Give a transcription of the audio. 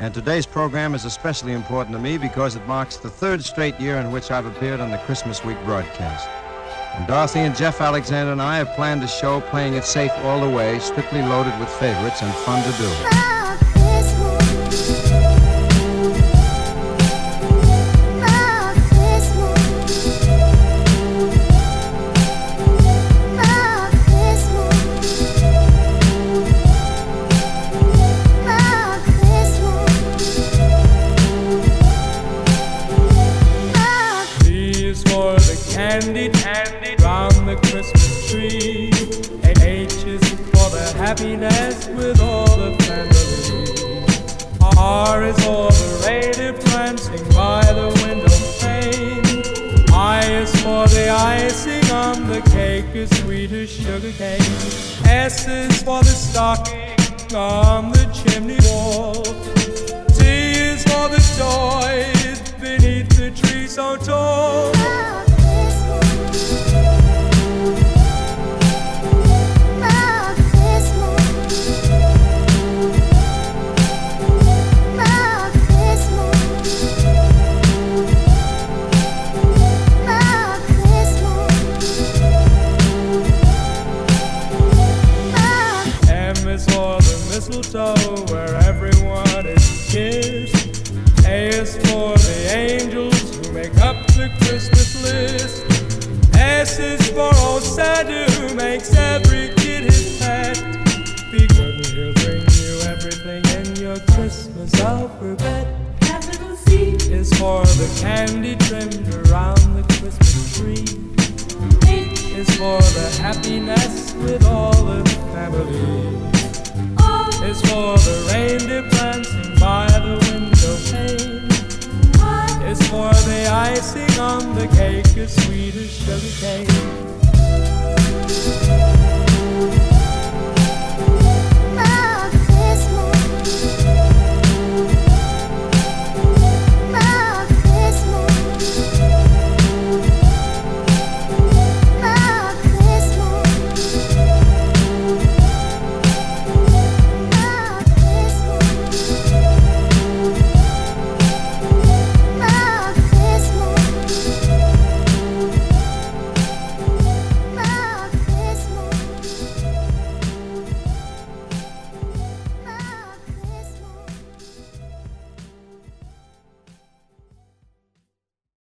And today's program is especially important to me because it marks the third straight year in which I've appeared on the Christmas week broadcast. And Dorothy and Jeff Alexander and I have planned a show playing it safe all the way, strictly loaded with favorites and fun to do. Candy, round the Christmas tree. And H is for the happiness with all the family. R is for the reindeer prancing by the window pane. I is for the icing on the cake, as sweet as sugar cane. S is for the stocking on the chimney wall. T is for the toys beneath the tree so tall. Christmas list. S is for old Santa who makes every kid his pet. Be good and he'll bring you everything in your Christmas alphabet. Capital C Is for the candy trimmed around the Christmas tree. H Is for the happiness with all the family. O is for the reindeer icing on the cake as sweet as sugar cane.